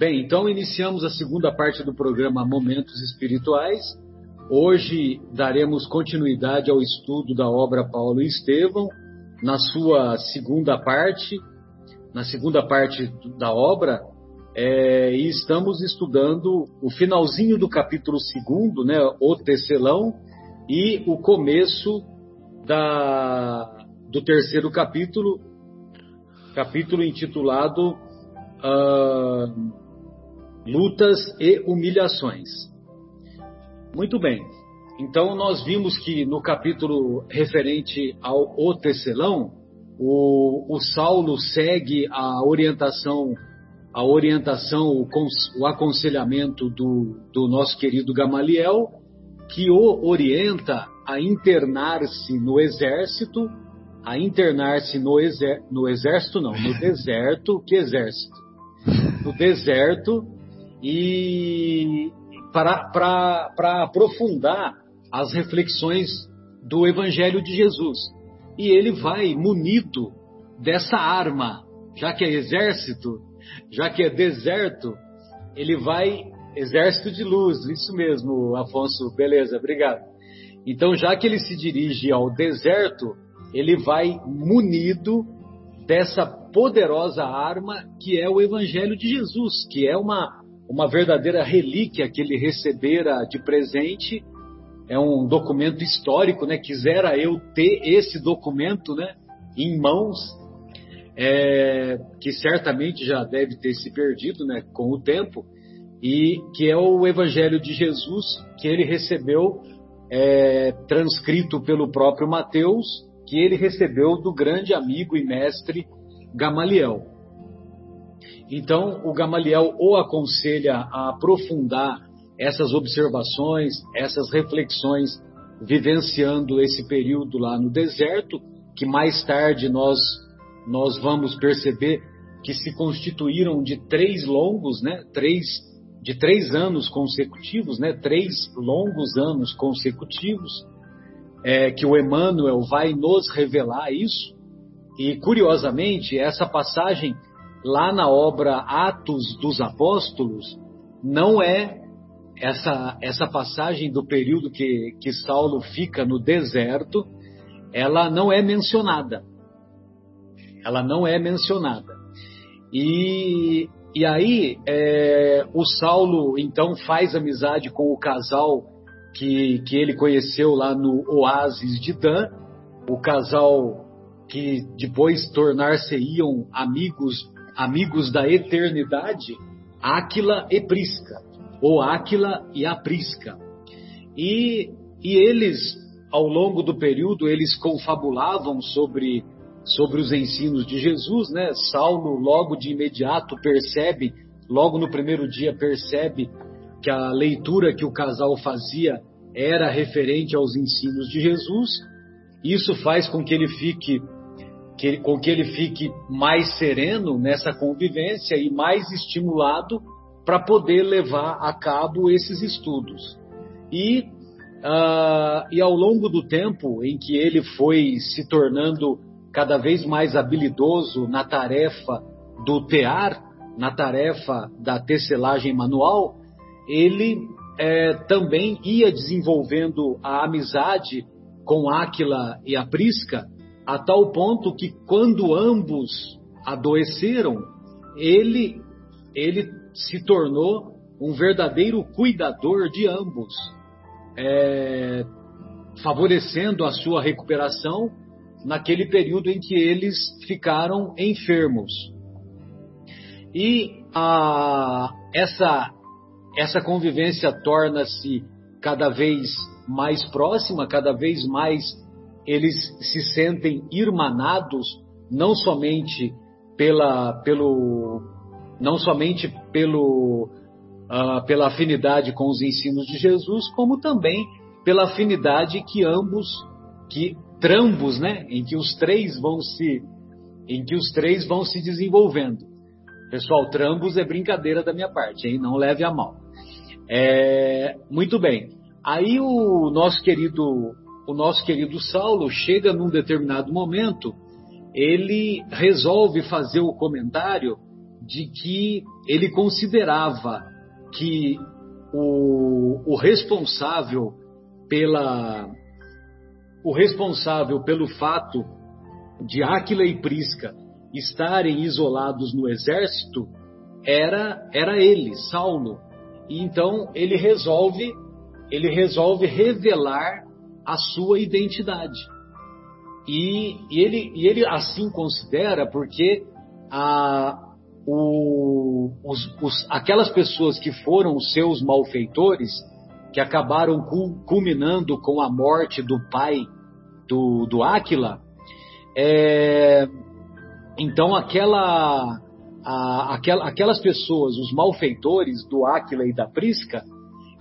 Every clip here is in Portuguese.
Bem, então iniciamos a segunda parte do programa Momentos Espirituais. Hoje daremos continuidade ao estudo da obra Paulo e Estevão, na sua segunda parte, na segunda parte da obra, é, e estamos estudando o finalzinho do capítulo segundo, né, o tecelão, e o começo da, do terceiro capítulo, capítulo intitulado uh, Lutas e Humilhações. Muito bem. Então nós vimos que no capítulo referente ao O Tecelão, o, o Saulo segue a orientação, a orientação, o, o aconselhamento do, do nosso querido Gamaliel, que o orienta a internar-se no exército, a internar-se no, exer, no exército, não, no deserto, que exército? No deserto e para aprofundar as reflexões do Evangelho de Jesus. E ele vai munido dessa arma, já que é exército, já que é deserto, ele vai exército de luz, isso mesmo, Afonso, beleza, obrigado. Então, já que ele se dirige ao deserto, ele vai munido dessa poderosa arma que é o Evangelho de Jesus, que é uma, uma verdadeira relíquia que ele recebera de presente é um documento histórico, né? Quisera eu ter esse documento, né? Em mãos, é, que certamente já deve ter se perdido, né? Com o tempo, e que é o Evangelho de Jesus que ele recebeu, é, transcrito pelo próprio Mateus, que ele recebeu do grande amigo e mestre Gamaliel. Então, o Gamaliel o aconselha a aprofundar essas observações, essas reflexões, vivenciando esse período lá no deserto, que mais tarde nós, nós vamos perceber que se constituíram de três longos, né? Três, de três anos consecutivos, né? Três longos anos consecutivos, é, que o Emmanuel vai nos revelar isso. E curiosamente, essa passagem lá na obra Atos dos Apóstolos não é essa, essa passagem do período que, que Saulo fica no deserto, ela não é mencionada. Ela não é mencionada. E, e aí, é, o Saulo então faz amizade com o casal que, que ele conheceu lá no oásis de Dan, o casal que depois tornar-se-iam amigos, amigos da eternidade, Áquila e Prisca o Áquila e a Prisca. E, e eles, ao longo do período, eles confabulavam sobre, sobre os ensinos de Jesus, né? Saulo, logo de imediato, percebe, logo no primeiro dia, percebe que a leitura que o casal fazia era referente aos ensinos de Jesus. Isso faz com que ele fique que, com que ele fique mais sereno nessa convivência e mais estimulado para poder levar a cabo esses estudos. E, uh, e ao longo do tempo em que ele foi se tornando cada vez mais habilidoso na tarefa do tear, na tarefa da tecelagem manual, ele é, também ia desenvolvendo a amizade com Áquila e a Prisca, a tal ponto que quando ambos adoeceram, ele, ele se tornou um verdadeiro cuidador de ambos, é, favorecendo a sua recuperação naquele período em que eles ficaram enfermos. E a, essa, essa convivência torna-se cada vez mais próxima, cada vez mais eles se sentem irmanados, não somente pela, pelo, não somente pelo, uh, pela afinidade com os ensinos de Jesus, como também pela afinidade que ambos, que trambos, né, em que os três vão se, em que os três vão se desenvolvendo. Pessoal, trambos é brincadeira da minha parte, hein? Não leve a mal. É, muito bem. Aí o nosso querido, o nosso querido Saulo chega num determinado momento, ele resolve fazer o comentário de que ele considerava que o, o responsável pela o responsável pelo fato de Áquila e Prisca estarem isolados no exército era era ele, Saulo. E então ele resolve ele resolve revelar a sua identidade. E, e, ele, e ele assim considera porque a, o, os, os, aquelas pessoas que foram seus malfeitores, que acabaram culminando com a morte do pai do, do Áquila, é, então aquela, a, aquela, aquelas pessoas, os malfeitores do Áquila e da Prisca,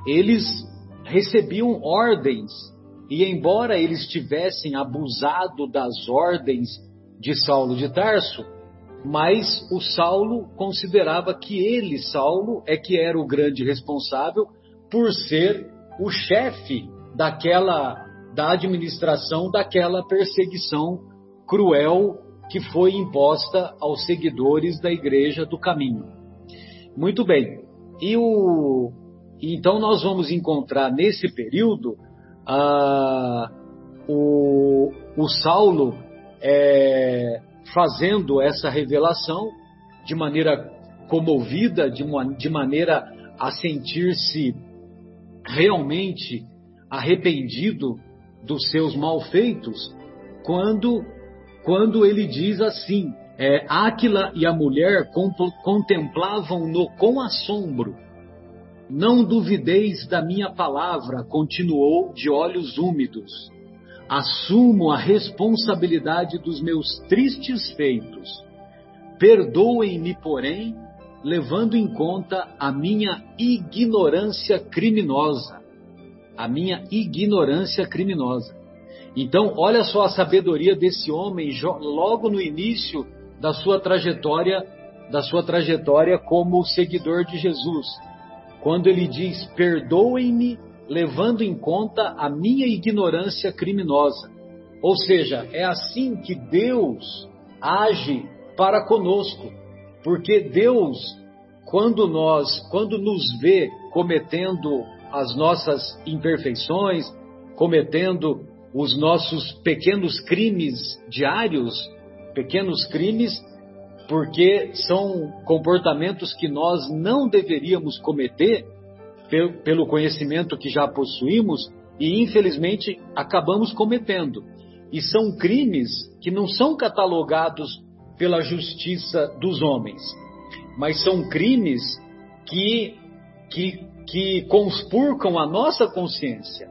eles recebiam ordens e embora eles tivessem abusado das ordens de Saulo de Tarso, mas o Saulo considerava que ele, Saulo, é que era o grande responsável por ser o chefe daquela da administração daquela perseguição cruel que foi imposta aos seguidores da Igreja do Caminho. Muito bem. E o então nós vamos encontrar nesse período ah, o, o Saulo é, fazendo essa revelação de maneira comovida, de, uma, de maneira a sentir-se realmente arrependido dos seus malfeitos, quando, quando ele diz assim: é, e a mulher contemplavam-no com assombro não duvideis da minha palavra, continuou de olhos úmidos. Assumo a responsabilidade dos meus tristes feitos. Perdoem-me, porém, levando em conta a minha ignorância criminosa. A minha ignorância criminosa. Então, olha só a sabedoria desse homem logo no início da sua trajetória, da sua trajetória como seguidor de Jesus quando ele diz: Perdoem-me, levando em conta a minha ignorância criminosa. Ou seja, é assim que Deus age para conosco, porque Deus, quando nós, quando nos vê cometendo as nossas imperfeições, cometendo os nossos pequenos crimes diários, pequenos crimes, porque são comportamentos que nós não deveríamos cometer pelo conhecimento que já possuímos e infelizmente acabamos cometendo. E são crimes que não são catalogados pela justiça dos homens, mas são crimes que, que, que conspurcam a nossa consciência,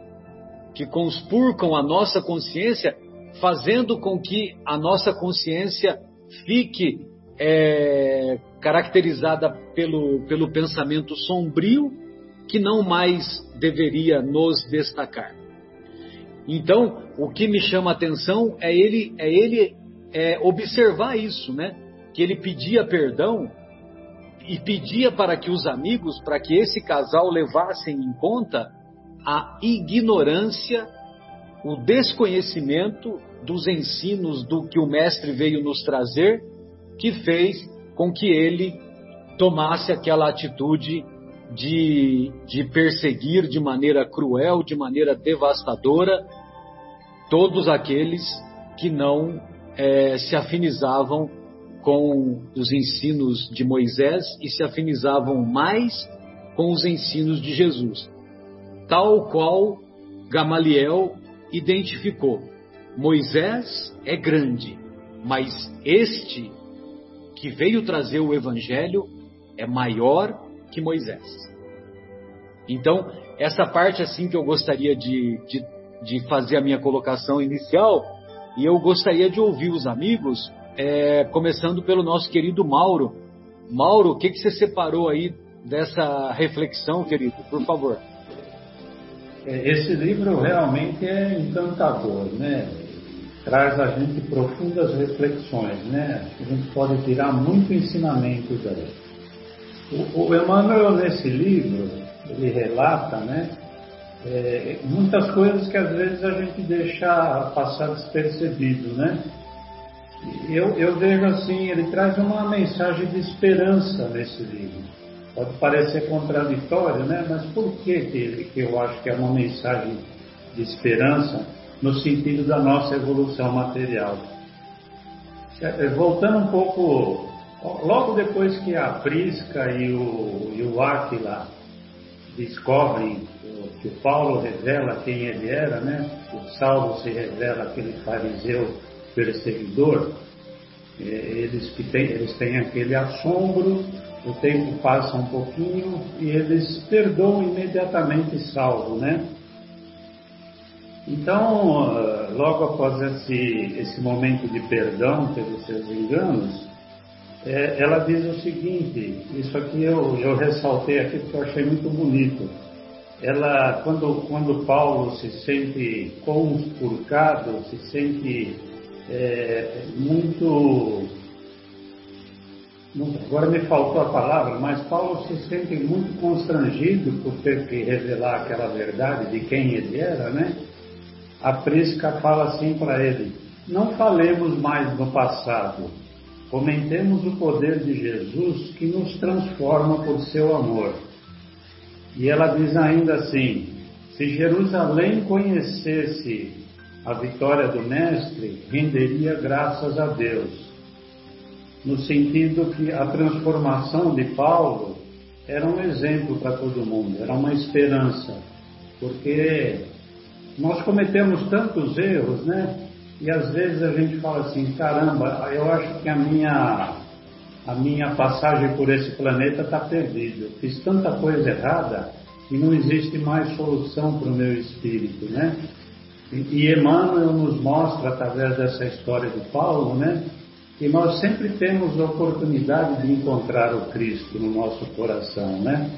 que conspurcam a nossa consciência, fazendo com que a nossa consciência fique é caracterizada pelo, pelo pensamento sombrio que não mais deveria nos destacar. Então, o que me chama a atenção é ele, é ele é, observar isso, né? Que ele pedia perdão e pedia para que os amigos, para que esse casal levassem em conta a ignorância, o desconhecimento dos ensinos do que o mestre veio nos trazer que fez com que ele tomasse aquela atitude de, de perseguir de maneira cruel, de maneira devastadora, todos aqueles que não é, se afinizavam com os ensinos de Moisés e se afinizavam mais com os ensinos de Jesus. Tal qual Gamaliel identificou: Moisés é grande, mas este que veio trazer o evangelho é maior que Moisés. Então, essa parte assim que eu gostaria de, de, de fazer a minha colocação inicial, e eu gostaria de ouvir os amigos, é, começando pelo nosso querido Mauro. Mauro, o que, que você separou aí dessa reflexão, querido? Por favor. É, esse livro realmente é encantador, né? Traz a gente profundas reflexões, né? A gente pode tirar muito ensinamento daí. O, o Emmanuel, nesse livro, ele relata, né? É, muitas coisas que às vezes a gente deixa passar despercebido, né? Eu, eu vejo assim, ele traz uma mensagem de esperança nesse livro. Pode parecer contraditório, né? Mas por que, que, que eu acho que é uma mensagem de esperança no sentido da nossa evolução material? É, é, voltando um pouco, logo depois que a Prisca e o, e o Aquila descobrem que o Paulo revela quem ele era, né? O Saulo se revela aquele fariseu perseguidor. É, eles, que têm, eles têm aquele assombro, o tempo passa um pouquinho e eles perdoam imediatamente Saulo, né? Então, ah, logo após esse, esse momento de perdão pelos seus enganos, é, ela diz o seguinte, isso aqui eu, eu ressaltei aqui porque eu achei muito bonito. Ela, quando, quando Paulo se sente conspurcado, se sente é, muito. Agora me faltou a palavra, mas Paulo se sente muito constrangido por ter que revelar aquela verdade de quem ele era, né? A Prisca fala assim para ele: Não falemos mais no passado, comentemos o poder de Jesus que nos transforma por seu amor. E ela diz ainda assim: Se Jerusalém conhecesse a vitória do Mestre, renderia graças a Deus. No sentido que a transformação de Paulo era um exemplo para todo mundo, era uma esperança, porque nós cometemos tantos erros, né? E às vezes a gente fala assim, caramba, eu acho que a minha, a minha passagem por esse planeta está perdida. Fiz tanta coisa errada que não existe mais solução para o meu espírito, né? E, e Emmanuel nos mostra, através dessa história de Paulo, né? Que nós sempre temos a oportunidade de encontrar o Cristo no nosso coração, né?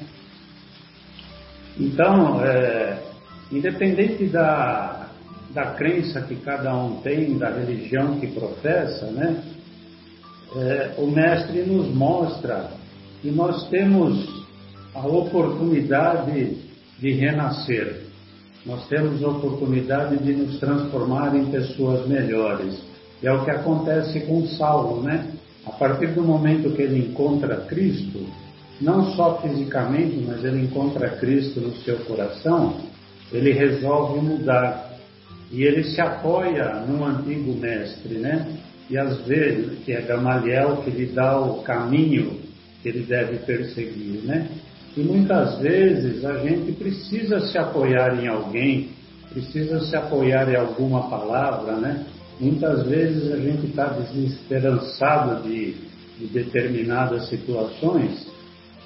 Então, é, independente da, da crença que cada um tem, da religião que professa, né? É, o Mestre nos mostra que nós temos a oportunidade de renascer. Nós temos a oportunidade de nos transformar em pessoas melhores. E é o que acontece com Saulo, né? A partir do momento que ele encontra Cristo, não só fisicamente, mas ele encontra Cristo no seu coração, ele resolve mudar. E ele se apoia num antigo mestre, né? E às vezes, que é Gamaliel, que lhe dá o caminho que ele deve perseguir, né? E muitas vezes a gente precisa se apoiar em alguém, precisa se apoiar em alguma palavra, né? Muitas vezes a gente está desesperançado de, de determinadas situações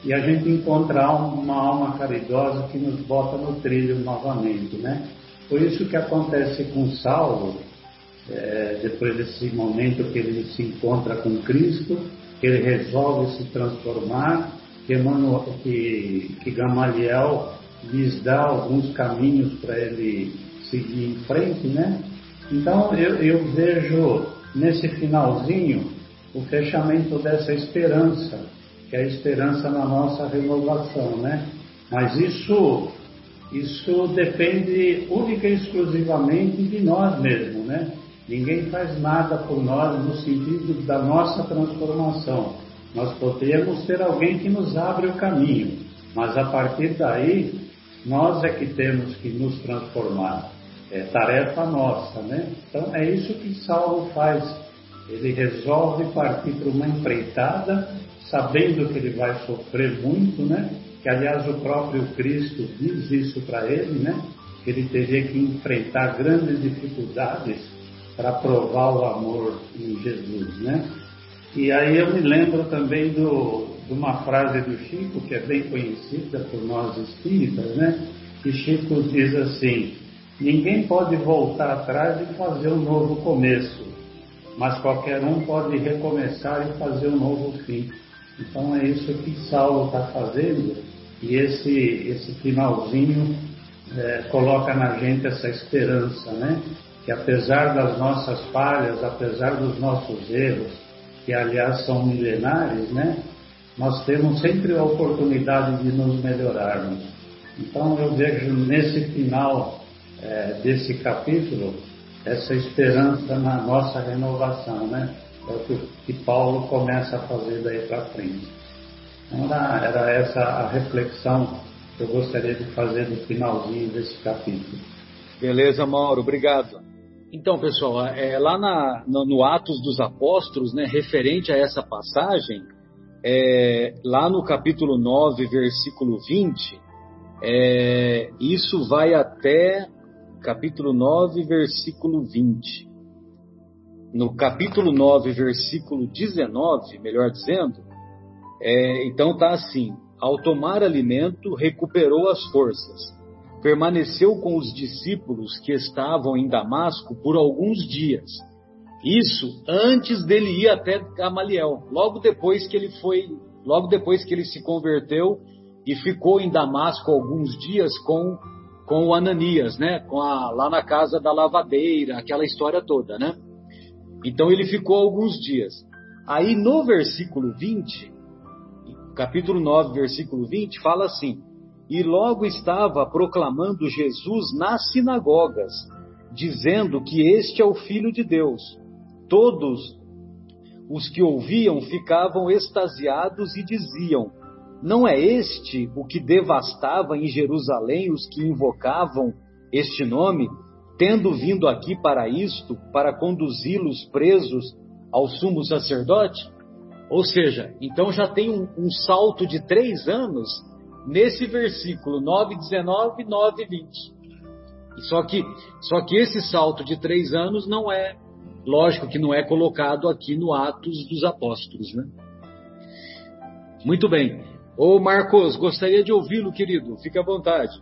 e a gente encontra uma alma caridosa que nos bota no trilho novamente, né? Por isso que acontece com Saulo, é, depois desse momento que ele se encontra com Cristo, que ele resolve se transformar, que, Emmanuel, que, que Gamaliel lhes dá alguns caminhos para ele seguir em frente, né? Então eu, eu vejo nesse finalzinho o fechamento dessa esperança que é a esperança na nossa renovação, né? Mas isso, isso depende única e exclusivamente de nós mesmos, né? Ninguém faz nada por nós no sentido da nossa transformação. Nós podemos ter alguém que nos abre o caminho, mas a partir daí nós é que temos que nos transformar. É tarefa nossa, né? Então é isso que Saulo faz. Ele resolve partir para uma empreitada sabendo que ele vai sofrer muito, né? Que aliás o próprio Cristo diz isso para ele, né? Que ele teria que enfrentar grandes dificuldades para provar o amor em Jesus, né? E aí eu me lembro também do, de uma frase do Chico, que é bem conhecida por nós espíritas, né? Que Chico diz assim: Ninguém pode voltar atrás e fazer um novo começo, mas qualquer um pode recomeçar e fazer um novo fim. Então é isso que Saulo está fazendo e esse, esse finalzinho é, coloca na gente essa esperança, né? Que apesar das nossas falhas, apesar dos nossos erros, que aliás são milenares, né? Nós temos sempre a oportunidade de nos melhorarmos. Então eu vejo nesse final é, desse capítulo essa esperança na nossa renovação, né? É o que, que Paulo começa a fazer daí para frente. Então, era, era essa a reflexão que eu gostaria de fazer no finalzinho desse capítulo. Beleza, Mauro, obrigado. Então, pessoal, é, lá na, no, no, Atos dos Apóstolos, né, referente a essa passagem, é, lá no capítulo 9, versículo 20, é, isso vai até capítulo 9, versículo 20. No capítulo 9, versículo 19, melhor dizendo, é, então está assim: ao tomar alimento, recuperou as forças permaneceu com os discípulos que estavam em Damasco por alguns dias. Isso antes dele ir até Gamaliel, logo depois que ele foi, logo depois que ele se converteu e ficou em Damasco alguns dias com com o Ananias, né? Com a, lá na casa da lavadeira, aquela história toda, né? Então ele ficou alguns dias. Aí no versículo 20, capítulo 9, versículo 20, fala assim: e logo estava proclamando Jesus nas sinagogas, dizendo que este é o Filho de Deus. Todos os que ouviam ficavam extasiados e diziam: Não é este o que devastava em Jerusalém os que invocavam este nome, tendo vindo aqui para isto, para conduzi-los presos ao sumo sacerdote? Ou seja, então já tem um, um salto de três anos nesse versículo 9, 19, 9, 20. Só que, só que esse salto de três anos não é, lógico que não é colocado aqui no Atos dos Apóstolos, né? Muito bem. Ô Marcos, gostaria de ouvi-lo, querido. Fique à vontade.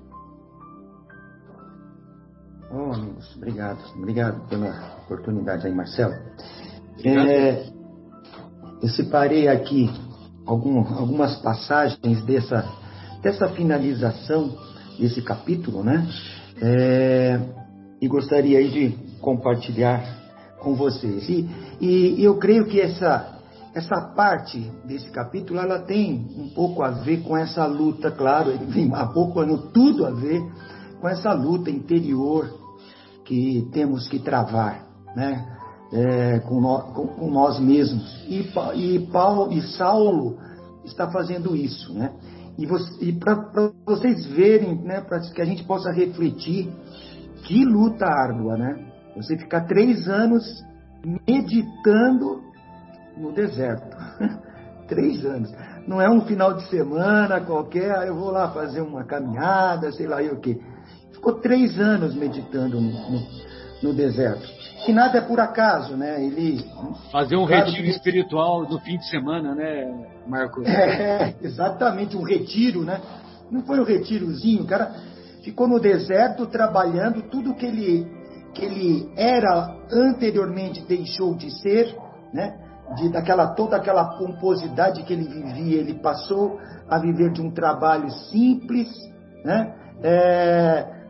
Oh, amigos, obrigado. Obrigado pela oportunidade aí, Marcelo. É, eu separei aqui algum, algumas passagens dessa dessa finalização desse capítulo, né? É, e gostaria aí de compartilhar com vocês. E, e, eu creio que essa, essa parte desse capítulo ela tem um pouco a ver com essa luta, claro, tem há pouco ano tudo a ver com essa luta interior que temos que travar, né? É, com, no, com, com, nós mesmos. E, e Paulo e Saulo está fazendo isso, né? E, e para vocês verem, né, para que a gente possa refletir, que luta árdua, né? Você ficar três anos meditando no deserto. três anos. Não é um final de semana qualquer, ah, eu vou lá fazer uma caminhada, sei lá o quê. Ficou três anos meditando no, no, no deserto que nada é por acaso, né? Ele fazer um claro retiro que... espiritual no fim de semana, né, Marcos? É, exatamente um retiro, né? Não foi um retirozinho, o cara ficou no deserto trabalhando tudo que ele que ele era anteriormente deixou de ser, né? De daquela toda aquela pomposidade que ele vivia, ele passou a viver de um trabalho simples, né? É,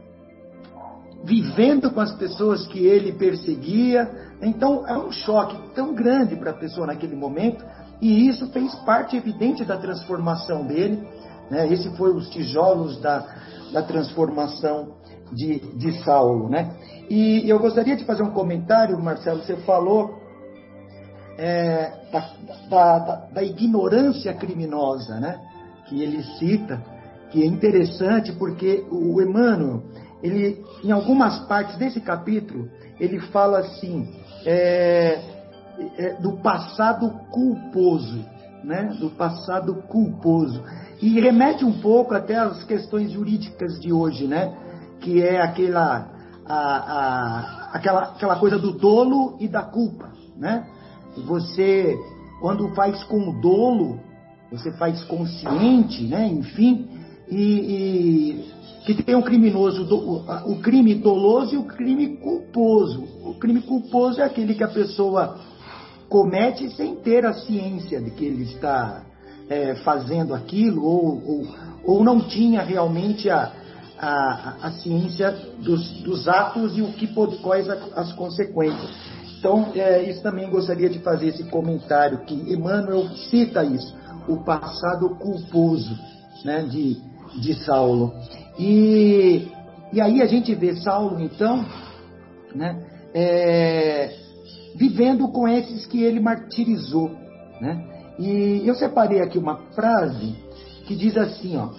vivendo com as pessoas que ele perseguia. Então é um choque tão grande para a pessoa naquele momento, e isso fez parte evidente da transformação dele. Né? Esse foi os tijolos da, da transformação de, de Saulo. Né? E eu gostaria de fazer um comentário, Marcelo. Você falou é, da, da, da, ignorância criminosa, né? que ele cita, que é interessante porque o Emmanuel ele, em algumas partes desse capítulo, ele fala assim, é, é, do passado culposo, né? Do passado culposo. E remete um pouco até às questões jurídicas de hoje, né? Que é aquela, a, a, aquela, aquela coisa do dolo e da culpa, né? Você, quando faz com dolo, você faz consciente, né? Enfim, e, e que tem o criminoso, o crime doloso e o crime culposo. O crime culposo é aquele que a pessoa comete sem ter a ciência de que ele está é, fazendo aquilo ou, ou, ou, não tinha realmente a, a, a ciência dos, dos, atos e o que quais as consequências. Então, é, isso também gostaria de fazer esse comentário que Emmanuel cita isso, o passado culposo né, de, de Saulo. E, e aí a gente vê Saulo, então, né, é, vivendo com esses que ele martirizou. Né? E eu separei aqui uma frase que diz assim, ó,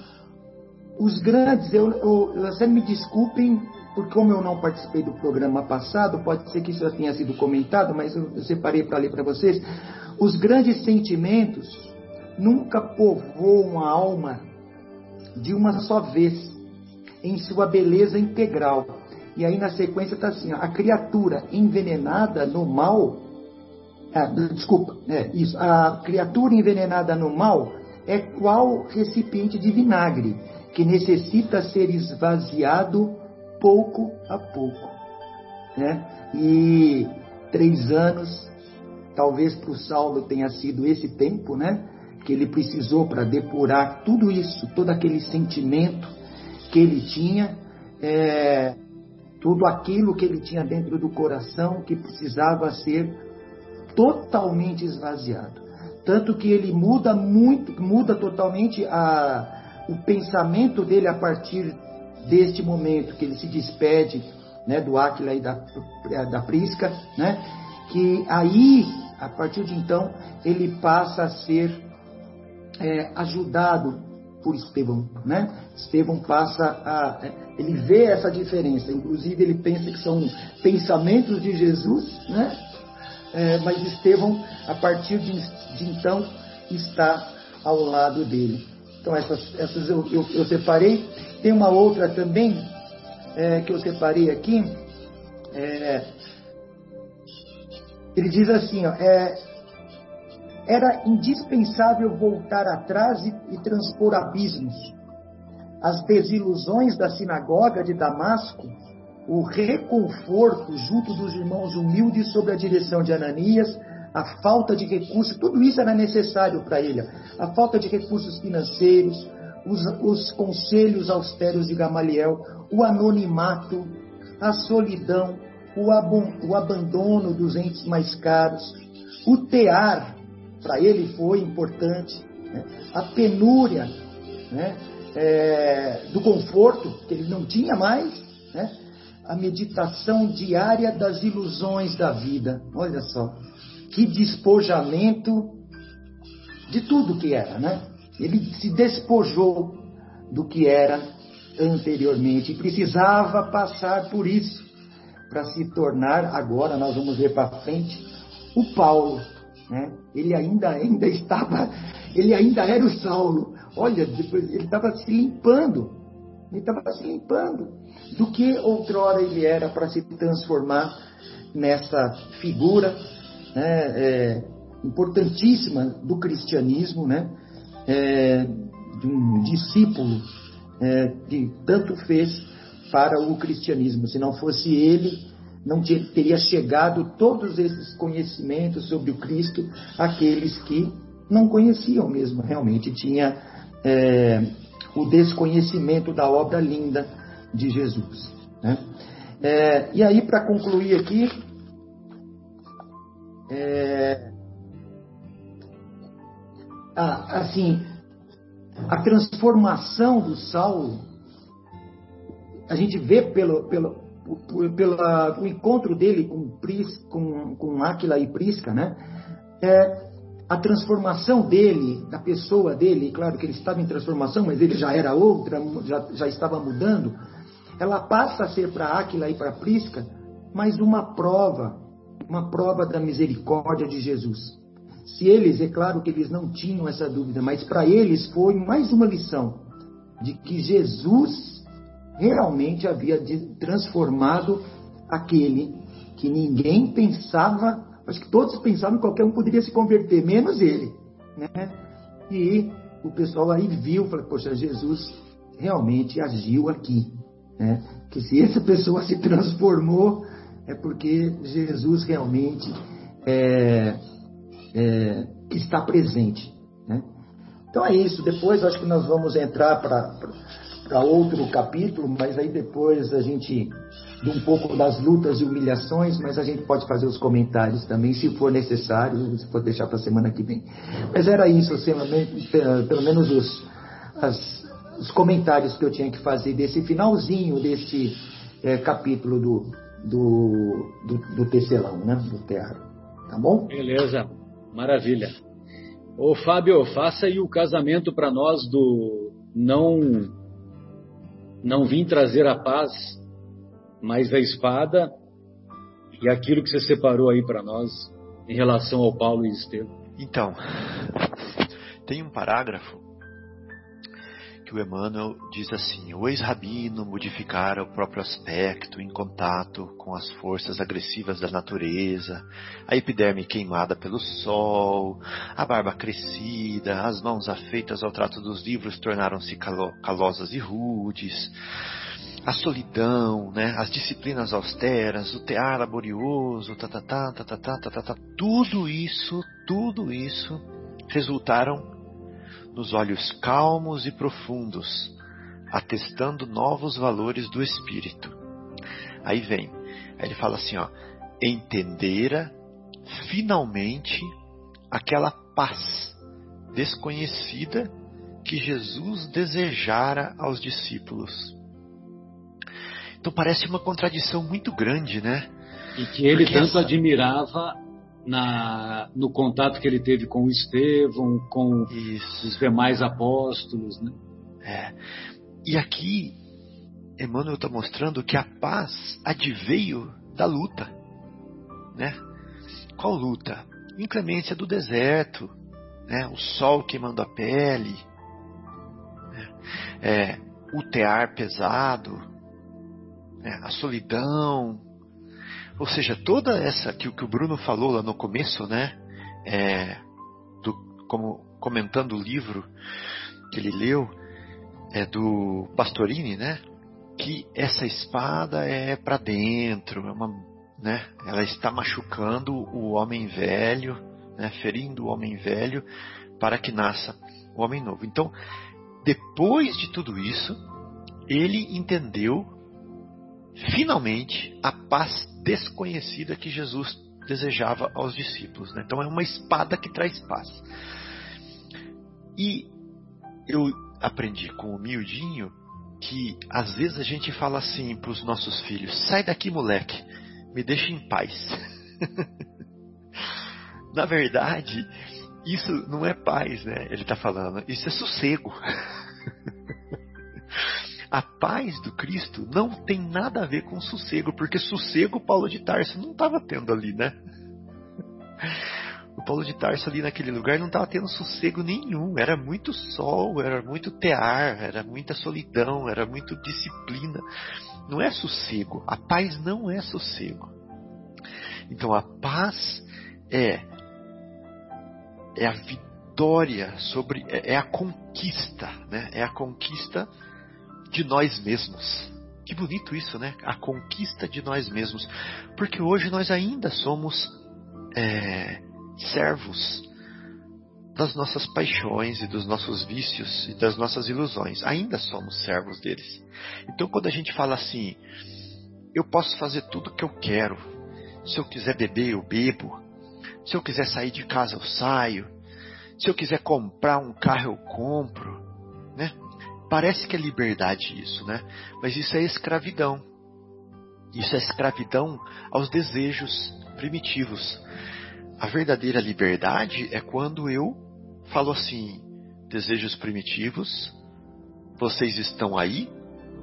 os grandes, eu, eu, vocês me desculpem, porque como eu não participei do programa passado, pode ser que isso já tenha sido comentado, mas eu, eu separei para ler para vocês. Os grandes sentimentos nunca povoam a alma de uma só vez, em sua beleza integral. E aí na sequência está assim: ó, a criatura envenenada no mal. Ah, desculpa, é isso. A criatura envenenada no mal é qual recipiente de vinagre que necessita ser esvaziado pouco a pouco. Né? E três anos, talvez para o Saulo tenha sido esse tempo, né? Que ele precisou para depurar tudo isso, todo aquele sentimento que ele tinha, é, tudo aquilo que ele tinha dentro do coração que precisava ser totalmente esvaziado. Tanto que ele muda muito, muda totalmente a, o pensamento dele a partir deste momento que ele se despede né, do Áquila e da, da Prisca, né, que aí, a partir de então, ele passa a ser é, ajudado por Estevão. Né? Estevão passa a. É, ele vê essa diferença, inclusive ele pensa que são pensamentos de Jesus, né? É, mas Estevão, a partir de, de então, está ao lado dele. Então, essas, essas eu, eu, eu separei. Tem uma outra também é, que eu separei aqui. É, ele diz assim: ó, é, era indispensável voltar atrás e, e transpor abismos. As desilusões da sinagoga de Damasco, o reconforto junto dos irmãos humildes sob a direção de Ananias, a falta de recursos, tudo isso era necessário para ele. A falta de recursos financeiros, os, os conselhos austeros de Gamaliel, o anonimato, a solidão, o, o abandono dos entes mais caros, o tear, para ele foi importante, né? a penúria né? é, do conforto, que ele não tinha mais, né? a meditação diária das ilusões da vida. Olha só que despojamento de tudo que era, né? Ele se despojou do que era anteriormente e precisava passar por isso para se tornar agora nós vamos ver para frente o Paulo, né? Ele ainda ainda estava, ele ainda era o Saulo. Olha, depois ele estava se limpando, ele estava se limpando do que outrora ele era para se transformar nessa figura né, é, importantíssima do cristianismo, né, é, de um discípulo é, que tanto fez para o cristianismo. Se não fosse ele, não teria chegado todos esses conhecimentos sobre o Cristo àqueles que não conheciam mesmo, realmente tinha é, o desconhecimento da obra linda de Jesus. Né? É, e aí, para concluir aqui, é, a, assim, a transformação do Saulo, a gente vê pelo, pelo, pela, o encontro dele com, Pris, com, com Aquila e Prisca, né? É, a transformação dele, da pessoa dele, claro que ele estava em transformação, mas ele já era outra, já, já estava mudando, ela passa a ser para Aquila e para Prisca mais uma prova uma prova da misericórdia de Jesus. Se eles, é claro que eles não tinham essa dúvida, mas para eles foi mais uma lição de que Jesus realmente havia transformado aquele que ninguém pensava, acho que todos pensavam que qualquer um poderia se converter, menos ele. Né? E o pessoal aí viu, falou, poxa, Jesus realmente agiu aqui. Né? Que se essa pessoa se transformou, é porque Jesus realmente é, é, está presente. Né? Então é isso. Depois acho que nós vamos entrar para outro capítulo, mas aí depois a gente de um pouco das lutas e humilhações, mas a gente pode fazer os comentários também, se for necessário, se for deixar para a semana que vem. Mas era isso, assim, pelo menos os, as, os comentários que eu tinha que fazer desse finalzinho desse é, capítulo do, do, do, do tecelão, né? Do teatro. Tá bom? Beleza, maravilha. Ô Fábio, faça aí o casamento para nós do não não vim trazer a paz, mas a espada e aquilo que você separou aí para nós em relação ao Paulo e Estevão. Então, tem um parágrafo o Emmanuel diz assim: o ex-rabino modificara o próprio aspecto em contato com as forças agressivas da natureza, a epiderme queimada pelo sol, a barba crescida, as mãos afeitas ao trato dos livros tornaram-se calo calosas e rudes, a solidão, né, as disciplinas austeras, o tear laborioso, tá, tá, tá, tá, tá, tá, tá, tá, tudo isso, tudo isso resultaram nos olhos calmos e profundos, atestando novos valores do espírito. Aí vem, aí ele fala assim, ó, entendera finalmente aquela paz desconhecida que Jesus desejara aos discípulos. Então parece uma contradição muito grande, né? E que ele Porque tanto essa... admirava na, no contato que ele teve com o Estevão, com Isso. os demais apóstolos. Né? É. E aqui, Emmanuel está mostrando que a paz adveio da luta. Né? Qual luta? Inclemência do deserto, né? o sol queimando a pele, né? é, o tear pesado, né? a solidão, ou seja, toda essa que, que o Bruno falou lá no começo, né? É, do, como comentando o livro que ele leu, é do Pastorini, né? Que essa espada é para dentro, é uma, né? Ela está machucando o homem velho, né? Ferindo o homem velho para que nasça o homem novo. Então, depois de tudo isso, ele entendeu finalmente a paz desconhecida que Jesus desejava aos discípulos. Né? Então é uma espada que traz paz. E eu aprendi com o miudinho que às vezes a gente fala assim para os nossos filhos: sai daqui, moleque, me deixa em paz. Na verdade, isso não é paz, né? Ele está falando, isso é sossego. A paz do Cristo não tem nada a ver com sossego, porque sossego Paulo de Tarso não estava tendo ali, né? O Paulo de Tarso ali naquele lugar não estava tendo sossego nenhum. Era muito sol, era muito tear, era muita solidão, era muito disciplina. Não é sossego. A paz não é sossego. Então a paz é é a vitória sobre é, é a conquista, né? É a conquista de nós mesmos. Que bonito isso, né? A conquista de nós mesmos. Porque hoje nós ainda somos é, servos das nossas paixões e dos nossos vícios e das nossas ilusões. Ainda somos servos deles. Então quando a gente fala assim, eu posso fazer tudo o que eu quero. Se eu quiser beber, eu bebo. Se eu quiser sair de casa, eu saio. Se eu quiser comprar um carro, eu compro. Né? Parece que é liberdade isso, né? Mas isso é escravidão. Isso é escravidão aos desejos primitivos. A verdadeira liberdade é quando eu falo assim: desejos primitivos, vocês estão aí,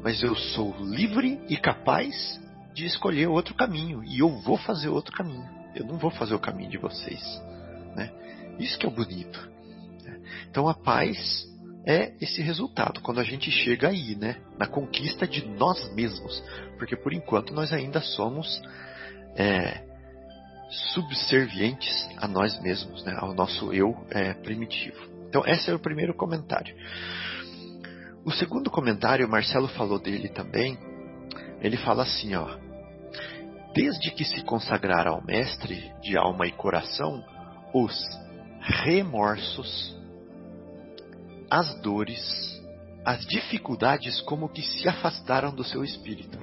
mas eu sou livre e capaz de escolher outro caminho e eu vou fazer outro caminho. Eu não vou fazer o caminho de vocês, né? Isso que é o bonito. Né? Então a paz é esse resultado, quando a gente chega aí, né? Na conquista de nós mesmos. Porque por enquanto nós ainda somos é, subservientes a nós mesmos, né? Ao nosso eu é, primitivo. Então, esse é o primeiro comentário. O segundo comentário, o Marcelo falou dele também. Ele fala assim, ó. Desde que se consagrar ao Mestre de alma e coração, os remorsos as dores, as dificuldades como que se afastaram do seu espírito.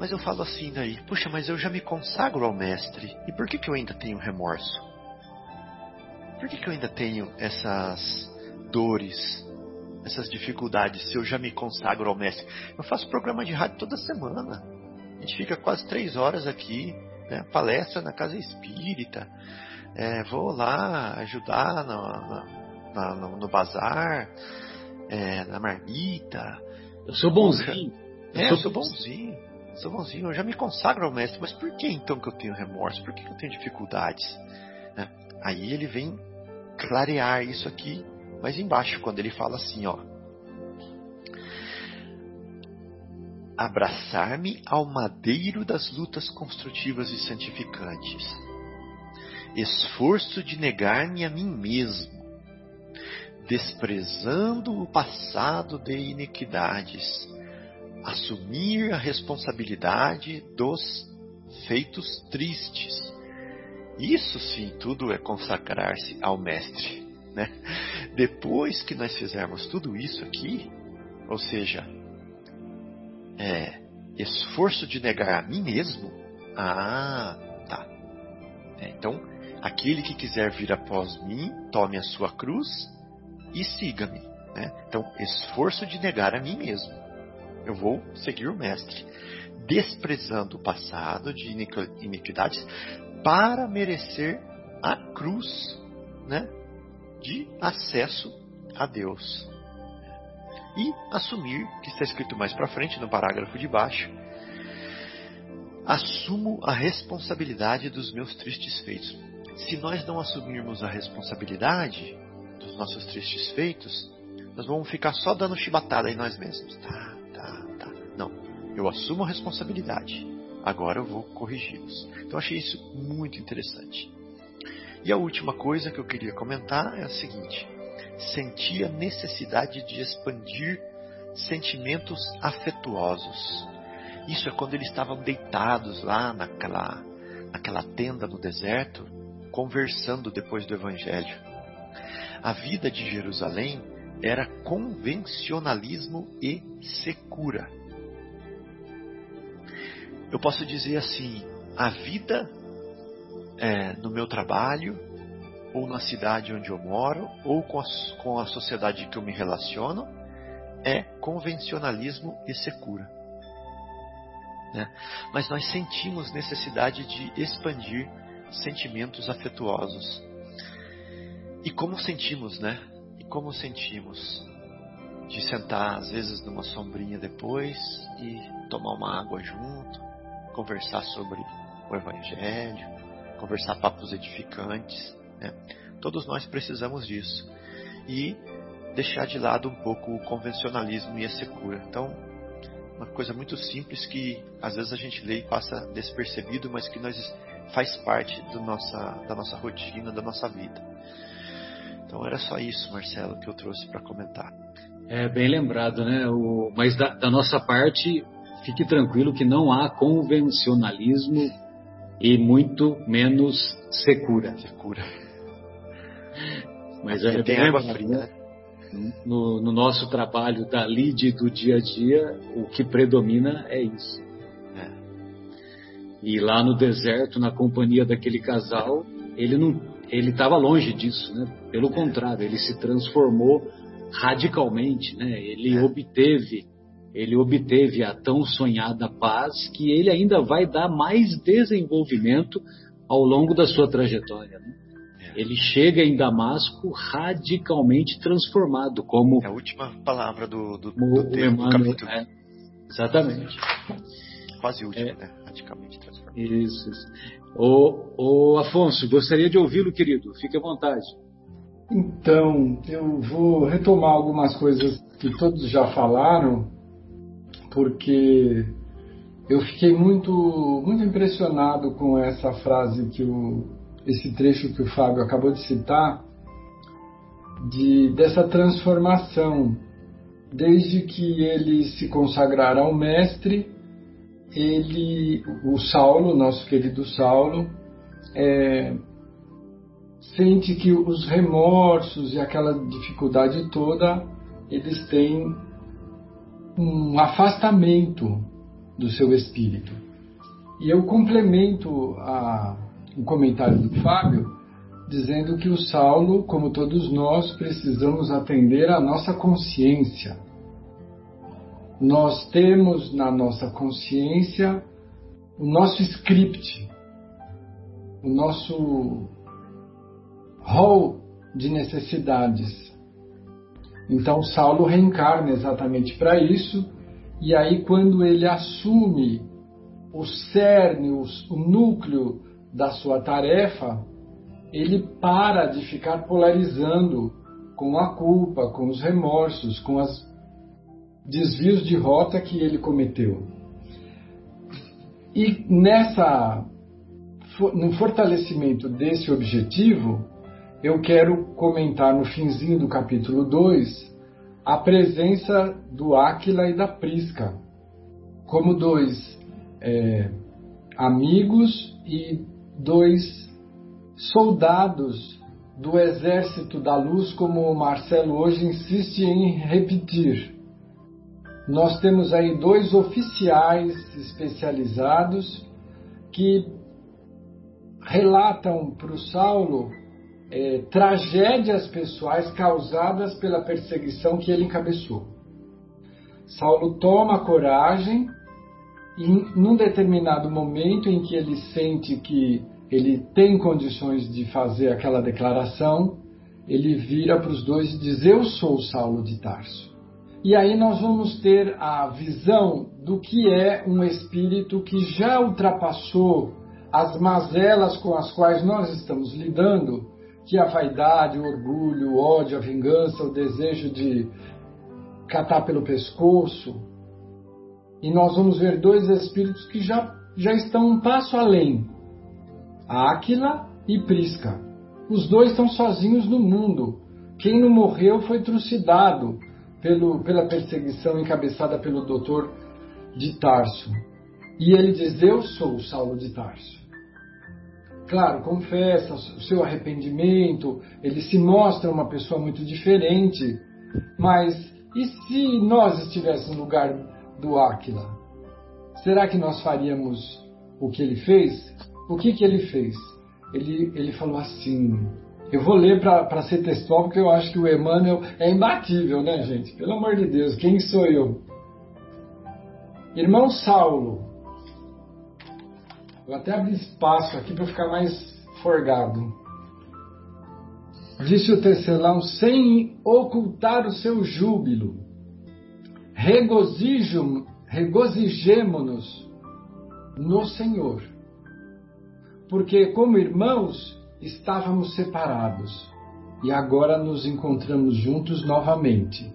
Mas eu falo assim daí, puxa, mas eu já me consagro ao mestre, e por que, que eu ainda tenho remorso? Por que, que eu ainda tenho essas dores, essas dificuldades, se eu já me consagro ao mestre? Eu faço programa de rádio toda semana. A gente fica quase três horas aqui, né? palestra na casa espírita, é, vou lá ajudar no, na, no, no bazar, é, na marmita. Eu sou bonzinho. Eu é, sou eu sou bonzinho. Sou bonzinho, eu já me consagro ao mestre, mas por que então que eu tenho remorso? Por que eu tenho dificuldades? Né? Aí ele vem clarear isso aqui mais embaixo, quando ele fala assim, ó. Abraçar-me ao madeiro das lutas construtivas e santificantes. Esforço de negar-me a mim mesmo, desprezando o passado de iniquidades, assumir a responsabilidade dos feitos tristes. Isso sim, tudo é consagrar-se ao Mestre. Né? Depois que nós fizermos tudo isso aqui, ou seja, é, esforço de negar a mim mesmo, ah, tá. É, então, aquele que quiser vir após mim, tome a sua cruz e siga-me. Né? Então, esforço de negar a mim mesmo. Eu vou seguir o Mestre, desprezando o passado de iniquidades para merecer a cruz, né? de acesso a Deus. E assumir, que está escrito mais para frente no parágrafo de baixo, assumo a responsabilidade dos meus tristes feitos. Se nós não assumirmos a responsabilidade nossos tristes feitos, nós vamos ficar só dando chibatada em nós mesmos. Tá, tá, tá. Não, eu assumo a responsabilidade. Agora eu vou corrigi-los. Então achei isso muito interessante. E a última coisa que eu queria comentar é a seguinte: senti a necessidade de expandir sentimentos afetuosos. Isso é quando eles estavam deitados lá naquela, naquela tenda no deserto, conversando depois do Evangelho. A vida de Jerusalém era convencionalismo e secura. Eu posso dizer assim: a vida é, no meu trabalho, ou na cidade onde eu moro, ou com a, com a sociedade que eu me relaciono, é convencionalismo e secura. Né? Mas nós sentimos necessidade de expandir sentimentos afetuosos. E como sentimos, né? E como sentimos de sentar às vezes numa sombrinha depois e tomar uma água junto, conversar sobre o Evangelho, conversar papos edificantes. Né? Todos nós precisamos disso. E deixar de lado um pouco o convencionalismo e a secura. Então, uma coisa muito simples que às vezes a gente lê e passa despercebido, mas que nós faz parte do nossa, da nossa rotina, da nossa vida. Então era só isso, Marcelo, que eu trouxe para comentar. É bem lembrado, né? O, mas da, da nossa parte, fique tranquilo que não há convencionalismo e muito menos secura. Secura. Mas é tem água fria. Né? No, no, nosso trabalho da lead do dia a dia, o que predomina é isso. É. E lá no deserto, na companhia daquele casal, ele não, ele estava longe disso, né? Pelo contrário, ele se transformou radicalmente, né? Ele é. obteve ele obteve a tão sonhada paz que ele ainda vai dar mais desenvolvimento ao longo da sua trajetória. Né? É. Ele chega em Damasco radicalmente transformado, como é a última palavra do, do, do, o, do Emmanuel, é, exatamente. Quase última, é, né? Radicalmente transformado. Isso. isso. O, o Afonso, gostaria de ouvi-lo, querido. Fique à vontade. Então, eu vou retomar algumas coisas que todos já falaram porque eu fiquei muito, muito impressionado com essa frase que o, esse trecho que o Fábio acabou de citar, de, dessa transformação. Desde que ele se consagrara ao Mestre, ele, o Saulo, nosso querido Saulo, é, sente que os remorsos e aquela dificuldade toda eles têm um afastamento do seu espírito. E eu complemento a, o comentário do Fábio dizendo que o Saulo, como todos nós, precisamos atender à nossa consciência. Nós temos na nossa consciência o nosso script, o nosso rol de necessidades. Então Saulo reencarna exatamente para isso, e aí quando ele assume o cerne, o, núcleo da sua tarefa, ele para de ficar polarizando com a culpa, com os remorsos, com os desvios de rota que ele cometeu. E nessa no fortalecimento desse objetivo, eu quero comentar no finzinho do capítulo 2 a presença do Áquila e da Prisca como dois é, amigos e dois soldados do exército da luz, como o Marcelo hoje insiste em repetir. Nós temos aí dois oficiais especializados que relatam para o Saulo é, tragédias pessoais causadas pela perseguição que ele encabeçou. Saulo toma coragem e, num determinado momento em que ele sente que ele tem condições de fazer aquela declaração, ele vira para os dois e diz: Eu sou Saulo de Tarso. E aí nós vamos ter a visão do que é um espírito que já ultrapassou as mazelas com as quais nós estamos lidando, que é a vaidade, o orgulho, o ódio, a vingança, o desejo de catar pelo pescoço. E nós vamos ver dois espíritos que já, já estão um passo além: Áquila e Prisca. Os dois estão sozinhos no mundo. Quem não morreu foi trucidado pelo, pela perseguição encabeçada pelo doutor de Tarso. E ele diz: Eu sou Saulo de Tarso. Claro, confessa o seu arrependimento, ele se mostra uma pessoa muito diferente, mas e se nós estivéssemos no lugar do Áquila? Será que nós faríamos o que ele fez? O que, que ele fez? Ele, ele falou assim. Eu vou ler para ser textual, porque eu acho que o Emmanuel é imbatível, né, gente? Pelo amor de Deus, quem sou eu? Irmão Saulo, Vou até abrir espaço aqui para ficar mais forgado. Disse o tecelão sem ocultar o seu júbilo. Regozijemo-nos no Senhor. Porque, como irmãos, estávamos separados e agora nos encontramos juntos novamente.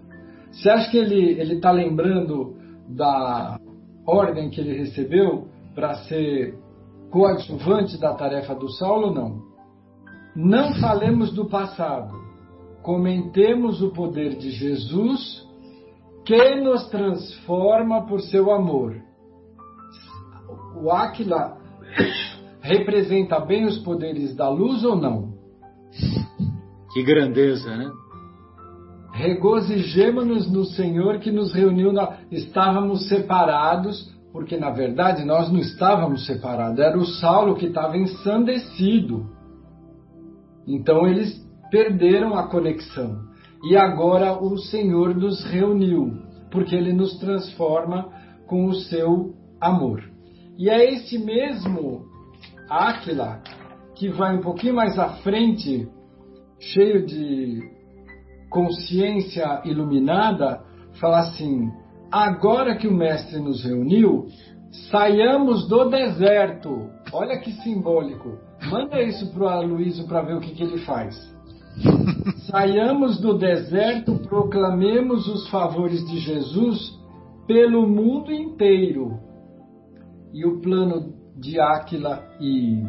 Você acha que ele está lembrando da ordem que ele recebeu para ser coadjuvante da tarefa do Saulo, não. Não falemos do passado. Comentemos o poder de Jesus que nos transforma por seu amor. O Áquila representa bem os poderes da luz ou não? Que grandeza, né? Regozijemo-nos no Senhor que nos reuniu, na... estávamos separados, porque na verdade nós não estávamos separados, era o Saulo que estava ensandecido. Então eles perderam a conexão. E agora o Senhor nos reuniu, porque ele nos transforma com o seu amor. E é esse mesmo Áquila que vai um pouquinho mais à frente, cheio de consciência iluminada, fala assim: agora que o Mestre nos reuniu, saiamos do deserto. Olha que simbólico. Manda isso para o Aloysio para ver o que, que ele faz. Saiamos do deserto, proclamemos os favores de Jesus pelo mundo inteiro. E o plano de Áquila e